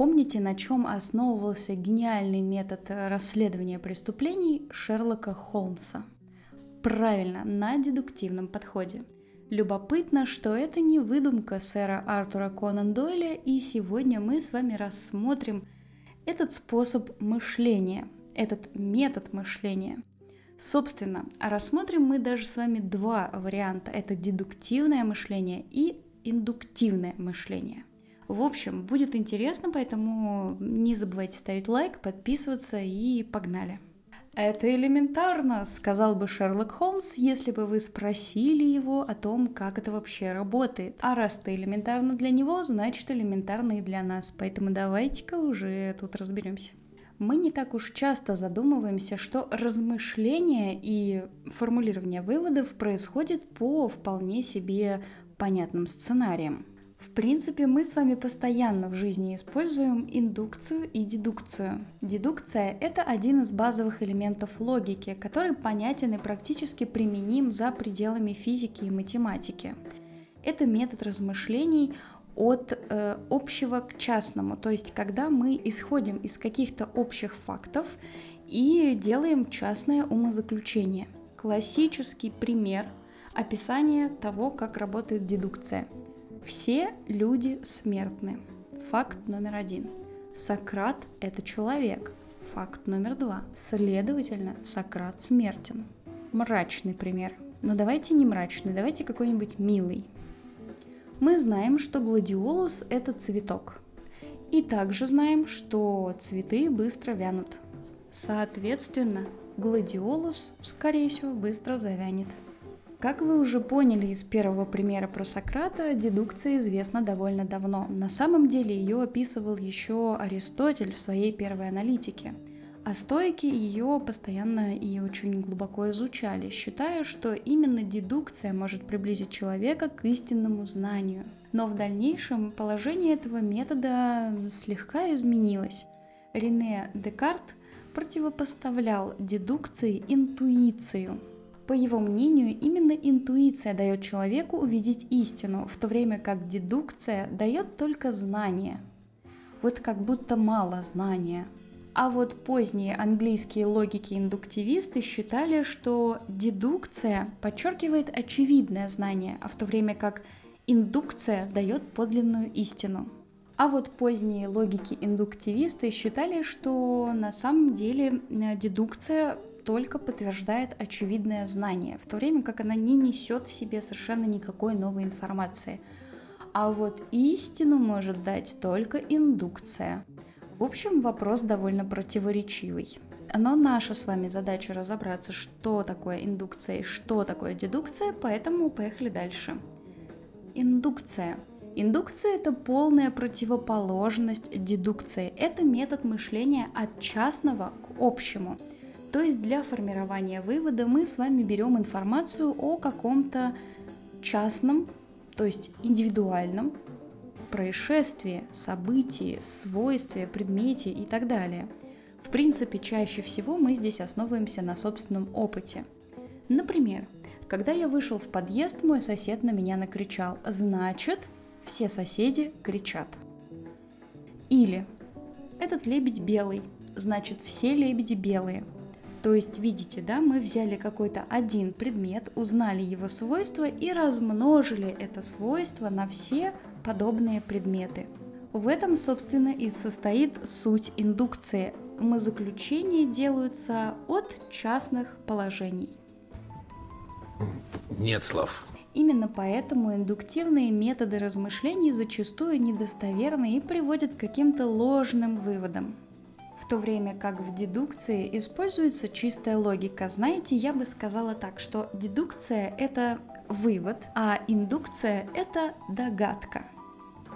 Помните, на чем основывался гениальный метод расследования преступлений Шерлока Холмса? Правильно, на дедуктивном подходе. Любопытно, что это не выдумка сэра Артура Конан Дойля, и сегодня мы с вами рассмотрим этот способ мышления, этот метод мышления. Собственно, рассмотрим мы даже с вами два варианта. Это дедуктивное мышление и индуктивное мышление. В общем, будет интересно, поэтому не забывайте ставить лайк, подписываться и погнали. Это элементарно, сказал бы Шерлок Холмс, если бы вы спросили его о том, как это вообще работает. А раз это элементарно для него, значит элементарно и для нас. Поэтому давайте-ка уже тут разберемся. Мы не так уж часто задумываемся, что размышление и формулирование выводов происходит по вполне себе понятным сценариям. В принципе, мы с вами постоянно в жизни используем индукцию и дедукцию. Дедукция – это один из базовых элементов логики, который понятен и практически применим за пределами физики и математики. Это метод размышлений от э, общего к частному, то есть когда мы исходим из каких-то общих фактов и делаем частное умозаключение. Классический пример описания того, как работает дедукция – все люди смертны. Факт номер один. Сократ – это человек. Факт номер два. Следовательно, Сократ смертен. Мрачный пример. Но давайте не мрачный, давайте какой-нибудь милый. Мы знаем, что гладиолус – это цветок. И также знаем, что цветы быстро вянут. Соответственно, гладиолус, скорее всего, быстро завянет. Как вы уже поняли из первого примера про Сократа, дедукция известна довольно давно. На самом деле ее описывал еще Аристотель в своей первой аналитике. А стойки ее постоянно и очень глубоко изучали, считая, что именно дедукция может приблизить человека к истинному знанию. Но в дальнейшем положение этого метода слегка изменилось. Рене Декарт противопоставлял дедукции интуицию, по его мнению, именно интуиция дает человеку увидеть истину, в то время как дедукция дает только знание. Вот как будто мало знания. А вот поздние английские логики-индуктивисты считали, что дедукция подчеркивает очевидное знание, а в то время как индукция дает подлинную истину. А вот поздние логики-индуктивисты считали, что на самом деле э, дедукция только подтверждает очевидное знание, в то время как она не несет в себе совершенно никакой новой информации. А вот истину может дать только индукция. В общем, вопрос довольно противоречивый. Но наша с вами задача разобраться, что такое индукция и что такое дедукция, поэтому поехали дальше. Индукция. Индукция – это полная противоположность дедукции. Это метод мышления от частного к общему – то есть для формирования вывода мы с вами берем информацию о каком-то частном, то есть индивидуальном происшествии, событии, свойстве, предмете и так далее. В принципе, чаще всего мы здесь основываемся на собственном опыте. Например, когда я вышел в подъезд, мой сосед на меня накричал, значит, все соседи кричат. Или этот лебедь белый, значит, все лебеди белые – то есть, видите, да, мы взяли какой-то один предмет, узнали его свойства и размножили это свойство на все подобные предметы. В этом, собственно, и состоит суть индукции. Мы заключения делаются от частных положений. Нет слов. Именно поэтому индуктивные методы размышлений зачастую недостоверны и приводят к каким-то ложным выводам в то время как в дедукции используется чистая логика. Знаете, я бы сказала так, что дедукция это вывод, а индукция это догадка.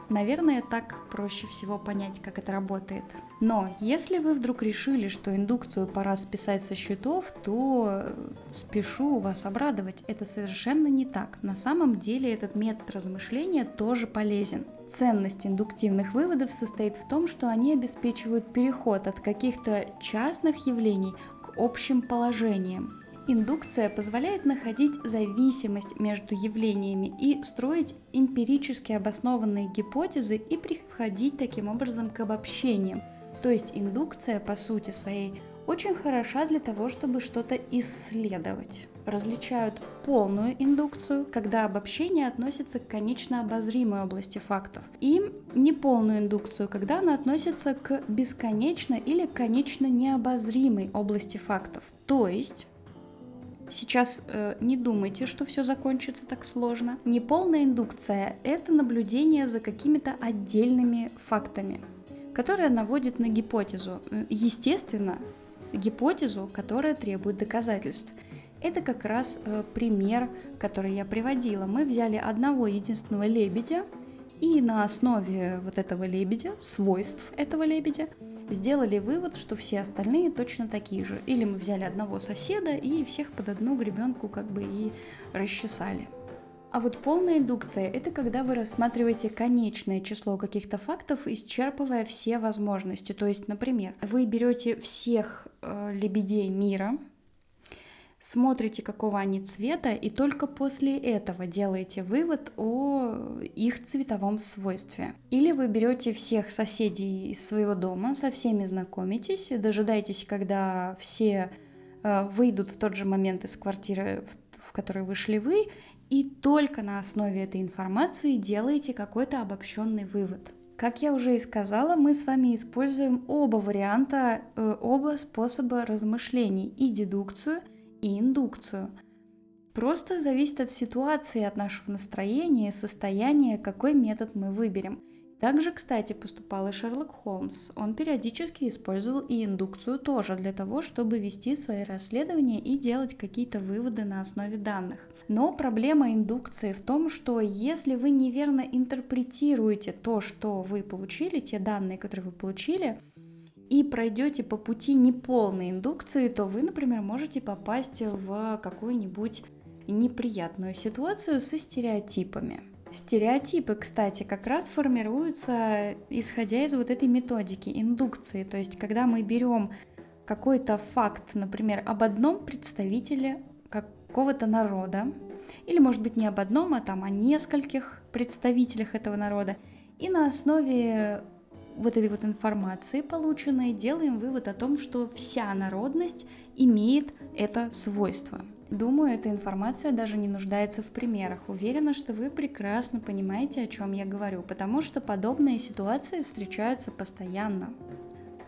Наверное, так проще всего понять, как это работает. Но если вы вдруг решили, что индукцию пора списать со счетов, то э, спешу вас обрадовать. Это совершенно не так. На самом деле этот метод размышления тоже полезен. Ценность индуктивных выводов состоит в том, что они обеспечивают переход от каких-то частных явлений к общим положениям. Индукция позволяет находить зависимость между явлениями и строить эмпирически обоснованные гипотезы и приходить таким образом к обобщениям. То есть индукция по сути своей очень хороша для того, чтобы что-то исследовать. Различают полную индукцию, когда обобщение относится к конечно обозримой области фактов, и неполную индукцию, когда она относится к бесконечно или конечно необозримой области фактов. То есть Сейчас э, не думайте, что все закончится так сложно. Неполная индукция – это наблюдение за какими-то отдельными фактами, которые наводят на гипотезу. Естественно, гипотезу, которая требует доказательств. Это как раз э, пример, который я приводила. Мы взяли одного единственного лебедя и на основе вот этого лебедя, свойств этого лебедя, сделали вывод, что все остальные точно такие же. Или мы взяли одного соседа и всех под одну гребенку как бы и расчесали. А вот полная индукция – это когда вы рассматриваете конечное число каких-то фактов, исчерпывая все возможности. То есть, например, вы берете всех э, лебедей мира, смотрите, какого они цвета, и только после этого делаете вывод о их цветовом свойстве. Или вы берете всех соседей из своего дома, со всеми знакомитесь, дожидаетесь, когда все э, выйдут в тот же момент из квартиры, в, которой вышли вы, и только на основе этой информации делаете какой-то обобщенный вывод. Как я уже и сказала, мы с вами используем оба варианта, э, оба способа размышлений, и дедукцию, и индукцию. Просто зависит от ситуации, от нашего настроения состояния, какой метод мы выберем – также, кстати, поступал и Шерлок Холмс. Он периодически использовал и индукцию тоже для того, чтобы вести свои расследования и делать какие-то выводы на основе данных. Но проблема индукции в том, что если вы неверно интерпретируете то, что вы получили, те данные, которые вы получили, и пройдете по пути неполной индукции, то вы, например, можете попасть в какую-нибудь неприятную ситуацию со стереотипами. Стереотипы, кстати, как раз формируются исходя из вот этой методики индукции. То есть, когда мы берем какой-то факт, например, об одном представителе какого-то народа, или, может быть, не об одном, а там о нескольких представителях этого народа, и на основе вот этой вот информации полученной делаем вывод о том, что вся народность имеет это свойство – Думаю, эта информация даже не нуждается в примерах. Уверена, что вы прекрасно понимаете, о чем я говорю, потому что подобные ситуации встречаются постоянно.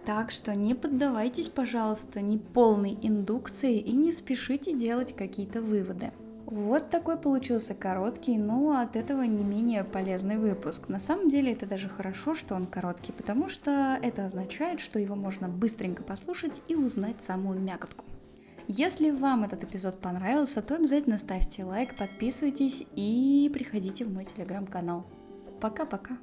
Так что не поддавайтесь, пожалуйста, неполной индукции и не спешите делать какие-то выводы. Вот такой получился короткий, но от этого не менее полезный выпуск. На самом деле это даже хорошо, что он короткий, потому что это означает, что его можно быстренько послушать и узнать самую мякотку. Если вам этот эпизод понравился, то обязательно ставьте лайк, подписывайтесь и приходите в мой телеграм-канал. Пока-пока.